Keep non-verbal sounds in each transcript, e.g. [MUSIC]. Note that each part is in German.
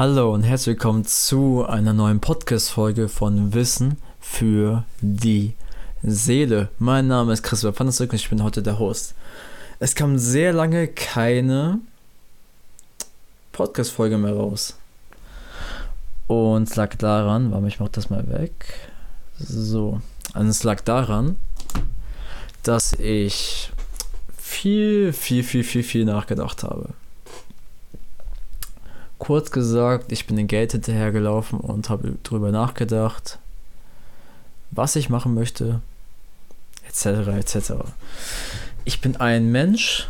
Hallo und herzlich willkommen zu einer neuen Podcast-Folge von Wissen für die Seele. Mein Name ist Christopher Panasek und ich bin heute der Host. Es kam sehr lange keine Podcast-Folge mehr raus. Und es lag daran, warte, ich mach das mal weg. So. Also es lag daran, dass ich viel, viel, viel, viel, viel nachgedacht habe. Kurz gesagt, ich bin dem Geld hinterhergelaufen und habe darüber nachgedacht, was ich machen möchte, etc. etc. Ich bin ein Mensch,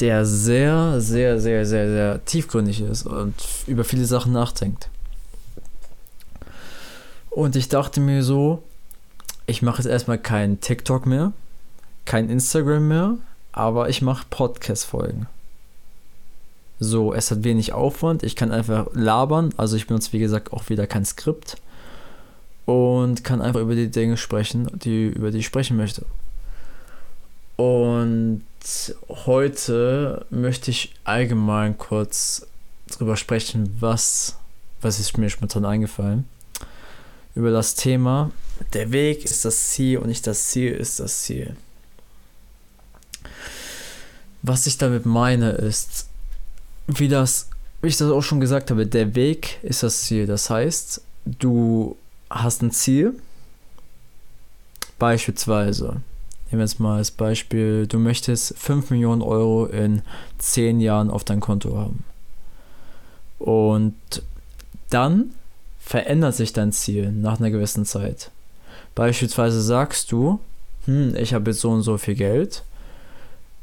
der sehr, sehr, sehr, sehr, sehr tiefgründig ist und über viele Sachen nachdenkt. Und ich dachte mir so, ich mache jetzt erstmal kein TikTok mehr, kein Instagram mehr, aber ich mache Podcast-Folgen. So, es hat wenig Aufwand, ich kann einfach labern, also ich benutze wie gesagt auch wieder kein Skript und kann einfach über die Dinge sprechen, die, über die ich sprechen möchte. Und heute möchte ich allgemein kurz drüber sprechen, was, was ist mir spontan eingefallen. Über das Thema, der Weg ist das Ziel und nicht das Ziel ist das Ziel. Was ich damit meine ist, wie das, wie ich das auch schon gesagt habe, der Weg ist das Ziel. Das heißt, du hast ein Ziel, beispielsweise, nehmen wir jetzt mal als Beispiel, du möchtest 5 Millionen Euro in 10 Jahren auf dein Konto haben. Und dann verändert sich dein Ziel nach einer gewissen Zeit. Beispielsweise sagst du, hm, ich habe jetzt so und so viel Geld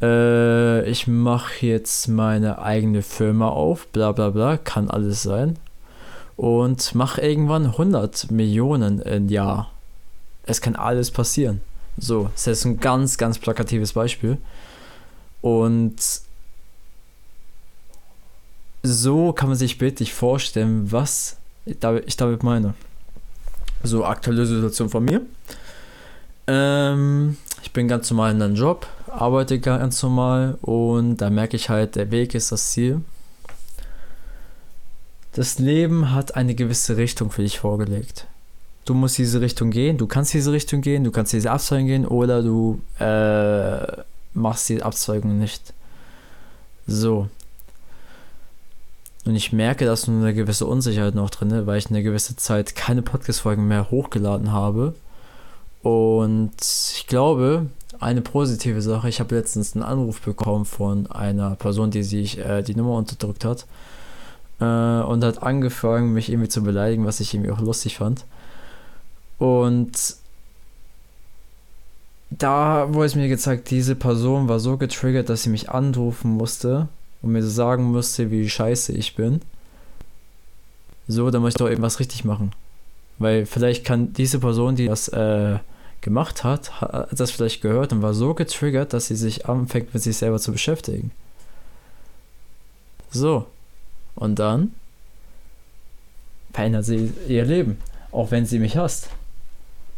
äh, ich mache jetzt meine eigene Firma auf, bla bla bla, kann alles sein. Und mache irgendwann 100 Millionen im Jahr. Es kann alles passieren. So, das ist ein ganz, ganz plakatives Beispiel. Und so kann man sich bildlich vorstellen, was ich damit meine. So, aktuelle Situation von mir. Ähm, ich bin ganz normal in einem Job, arbeite ganz normal und da merke ich halt, der Weg ist das Ziel. Das Leben hat eine gewisse Richtung für dich vorgelegt. Du musst diese Richtung gehen, du kannst diese Richtung gehen, du kannst diese Abzweigung gehen oder du äh, machst die Abzweigung nicht. So. Und ich merke, dass nur eine gewisse Unsicherheit noch drin ist, weil ich eine gewisse Zeit keine Podcast-Folgen mehr hochgeladen habe. Und ich glaube, eine positive Sache. Ich habe letztens einen Anruf bekommen von einer Person, die sich äh, die Nummer unterdrückt hat. Äh, und hat angefangen, mich irgendwie zu beleidigen, was ich irgendwie auch lustig fand. Und da wurde es mir gezeigt, diese Person war so getriggert, dass sie mich anrufen musste und mir sagen musste, wie scheiße ich bin. So, da muss ich doch irgendwas richtig machen. Weil vielleicht kann diese Person, die das äh, gemacht hat, hat das vielleicht gehört und war so getriggert, dass sie sich anfängt, mit sich selber zu beschäftigen. So. Und dann verändert sie ihr Leben. Auch wenn sie mich hasst.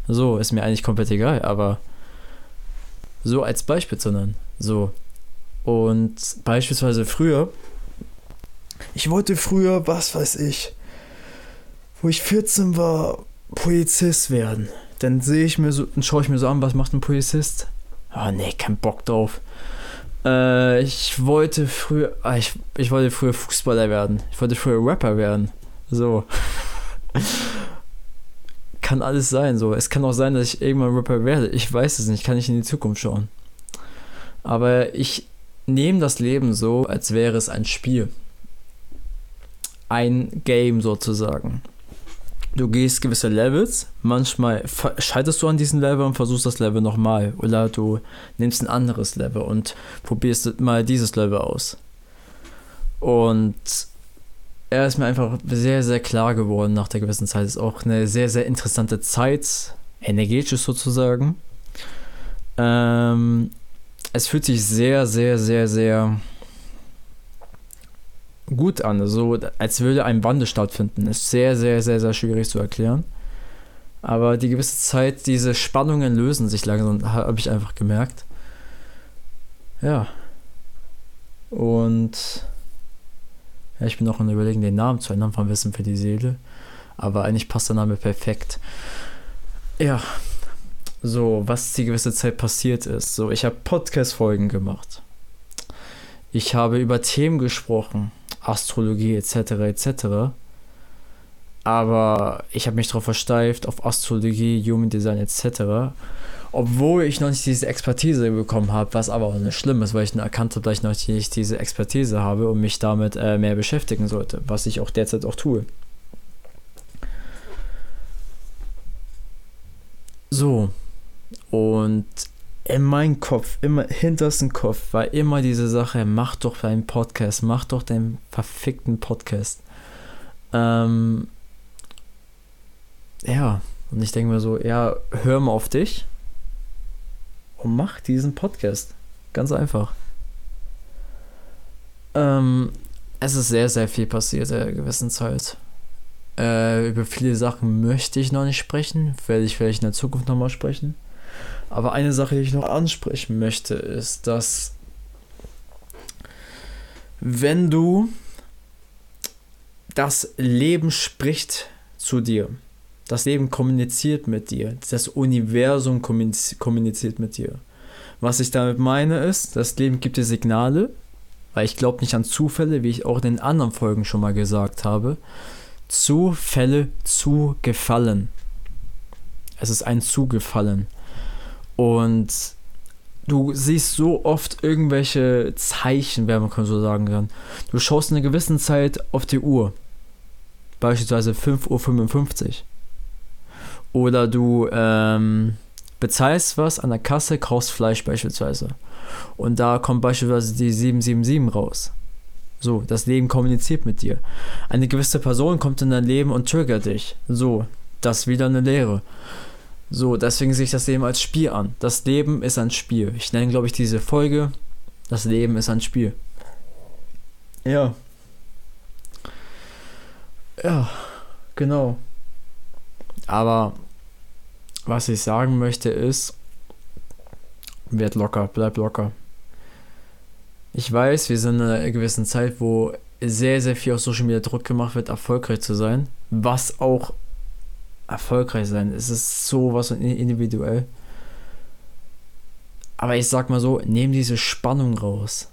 So, ist mir eigentlich komplett egal, aber so als Beispiel zu nennen. So. Und beispielsweise früher, ich wollte früher, was weiß ich, wo ich 14 war, Polizist werden. Dann sehe ich mir so, dann schaue ich mir so an, was macht ein Polizist? Oh, nee, kein Bock drauf. Äh, ich wollte früher, ah, ich, ich wollte früher Fußballer werden. Ich wollte früher Rapper werden. So. [LAUGHS] kann alles sein, so. Es kann auch sein, dass ich irgendwann Rapper werde. Ich weiß es nicht, kann ich in die Zukunft schauen. Aber ich nehme das Leben so, als wäre es ein Spiel. Ein Game sozusagen. Du gehst gewisse Levels, manchmal scheiterst du an diesem Level und versuchst das Level nochmal. Oder du nimmst ein anderes Level und probierst mal dieses Level aus. Und er ist mir einfach sehr, sehr klar geworden nach der gewissen Zeit. Ist auch eine sehr, sehr interessante Zeit, energetisch sozusagen. Ähm, es fühlt sich sehr, sehr, sehr, sehr gut an. So, als würde ein Wandel stattfinden. Ist sehr, sehr, sehr, sehr schwierig zu erklären. Aber die gewisse Zeit, diese Spannungen lösen sich langsam, habe ich einfach gemerkt. Ja. Und Ja, ich bin noch in Überlegen, den Namen zu ändern von Wissen für die Seele. Aber eigentlich passt der Name perfekt. Ja, so, was die gewisse Zeit passiert ist. So, ich habe Podcast-Folgen gemacht. Ich habe über Themen gesprochen, Astrologie etc. etc. Aber ich habe mich darauf versteift, auf Astrologie, Human Design etc. Obwohl ich noch nicht diese Expertise bekommen habe, was aber auch nicht schlimm ist, weil ich erkannt habe, dass ich noch nicht diese Expertise habe und mich damit äh, mehr beschäftigen sollte, was ich auch derzeit auch tue. So, und in meinem Kopf, immer hintersten Kopf, war immer diese Sache, mach doch deinen Podcast, mach doch deinen verfickten Podcast. Ähm, ja, und ich denke mir so, ja, hör mal auf dich und mach diesen Podcast. Ganz einfach. Ähm, es ist sehr, sehr viel passiert in einer gewissen Zeit. Äh, über viele Sachen möchte ich noch nicht sprechen, werde ich vielleicht in der Zukunft nochmal sprechen. Aber eine Sache, die ich noch ansprechen möchte, ist, dass wenn du das Leben spricht zu dir, das Leben kommuniziert mit dir, das Universum kommuniziert mit dir. Was ich damit meine ist, das Leben gibt dir Signale, weil ich glaube nicht an Zufälle, wie ich auch in den anderen Folgen schon mal gesagt habe. Zufälle zugefallen. Es ist ein Zugefallen. Und du siehst so oft irgendwelche Zeichen, wenn man so sagen kann. Du schaust in einer gewissen Zeit auf die Uhr. Beispielsweise 5.55 Uhr. Oder du ähm, bezahlst was an der Kasse, kaufst Fleisch beispielsweise. Und da kommt beispielsweise die 777 raus. So, das Leben kommuniziert mit dir. Eine gewisse Person kommt in dein Leben und triggert dich. So, das ist wieder eine Lehre. So, deswegen sehe ich das Leben als Spiel an. Das Leben ist ein Spiel. Ich nenne, glaube ich, diese Folge Das Leben ist ein Spiel. Ja. Ja, genau. Aber was ich sagen möchte ist, werd locker, bleib locker. Ich weiß, wir sind in einer gewissen Zeit, wo sehr, sehr viel auf Social Media Druck gemacht wird, erfolgreich zu sein, was auch erfolgreich sein. Es ist sowas individuell. Aber ich sag mal so, nehm diese Spannung raus.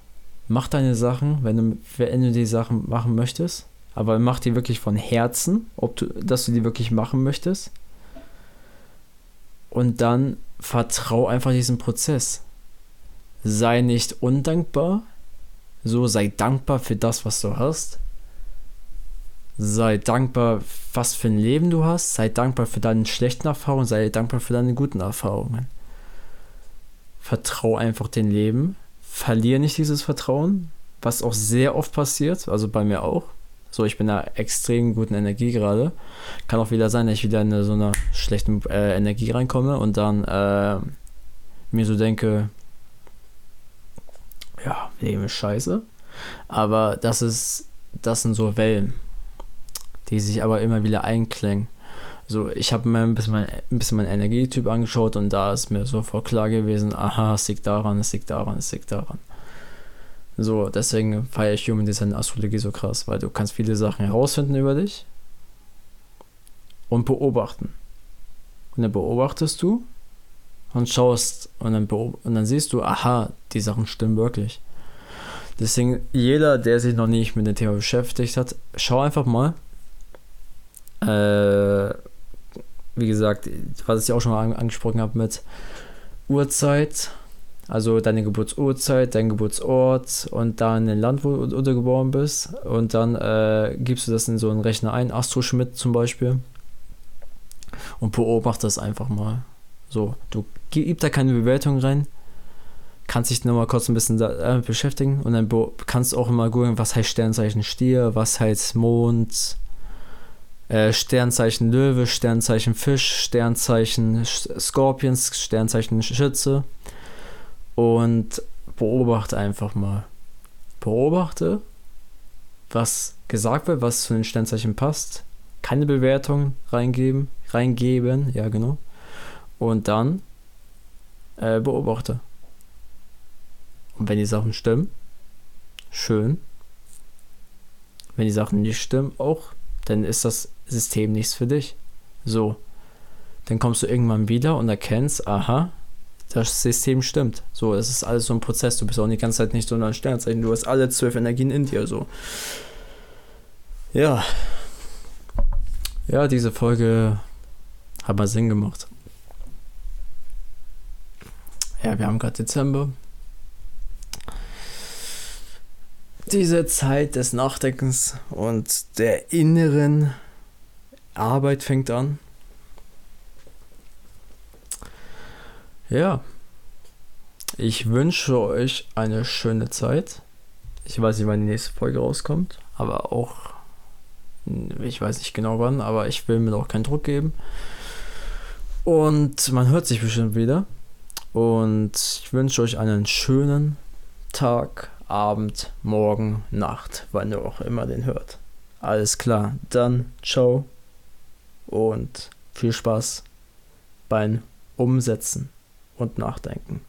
Mach deine Sachen, wenn du, wenn du die Sachen machen möchtest. Aber mach die wirklich von Herzen, ob du, dass du die wirklich machen möchtest. Und dann vertrau einfach diesem Prozess. Sei nicht undankbar. So sei dankbar für das, was du hast. Sei dankbar, was für ein Leben du hast. Sei dankbar für deine schlechten Erfahrungen. Sei dankbar für deine guten Erfahrungen. Vertrau einfach dem Leben. Verliere nicht dieses Vertrauen, was auch sehr oft passiert. Also bei mir auch. So, ich bin in einer extrem guten Energie gerade. Kann auch wieder sein, dass ich wieder in so einer schlechten äh, Energie reinkomme und dann äh, mir so denke, ja, Leben ist scheiße. Aber das ist, das sind so Wellen die sich aber immer wieder einklängen. So, ich habe mir ein bisschen, mein, ein bisschen meinen Energietyp angeschaut und da ist mir sofort klar gewesen, aha, es liegt daran, es liegt daran, es liegt daran. So, deswegen feiere ich Human Design Astrologie so krass, weil du kannst viele Sachen herausfinden über dich und beobachten. Und dann beobachtest du und schaust und dann, und dann siehst du, aha, die Sachen stimmen wirklich. Deswegen, jeder, der sich noch nicht mit dem Thema beschäftigt hat, schau einfach mal, äh, wie gesagt, was ich auch schon mal angesprochen habe mit Uhrzeit, also deine Geburtsurzeit, dein Geburtsort und dann ein Land, wo du geboren bist. Und dann äh, gibst du das in so einen Rechner ein, Astro Schmidt zum Beispiel. Und beobachte das einfach mal. So, du gib da keine Bewertung rein. Kannst dich nochmal kurz ein bisschen damit äh, beschäftigen und dann kannst du auch immer googeln, was heißt Sternzeichen Stier, was heißt Mond, äh, Sternzeichen Löwe, Sternzeichen Fisch, Sternzeichen Scorpions, Sternzeichen Schütze. Und beobachte einfach mal. Beobachte, was gesagt wird, was zu den Sternzeichen passt. Keine Bewertung reingeben, reingeben, ja genau. Und dann äh, beobachte. Und wenn die Sachen stimmen, schön. Wenn die Sachen nicht stimmen, auch, dann ist das System nichts für dich. So. Dann kommst du irgendwann wieder und erkennst, aha, das System stimmt. So, es ist alles so ein Prozess. Du bist auch die ganze Zeit nicht so ein Sternzeichen. Du hast alle zwölf Energien in dir. So. Ja. Ja, diese Folge hat mal Sinn gemacht. Ja, wir haben gerade Dezember. Diese Zeit des Nachdenkens und der inneren Arbeit fängt an. Ja, ich wünsche euch eine schöne Zeit. Ich weiß nicht, wann die nächste Folge rauskommt, aber auch, ich weiß nicht genau wann, aber ich will mir auch keinen Druck geben. Und man hört sich bestimmt wieder. Und ich wünsche euch einen schönen Tag, Abend, Morgen, Nacht, wann ihr auch immer den hört. Alles klar, dann ciao und viel Spaß beim Umsetzen und Nachdenken.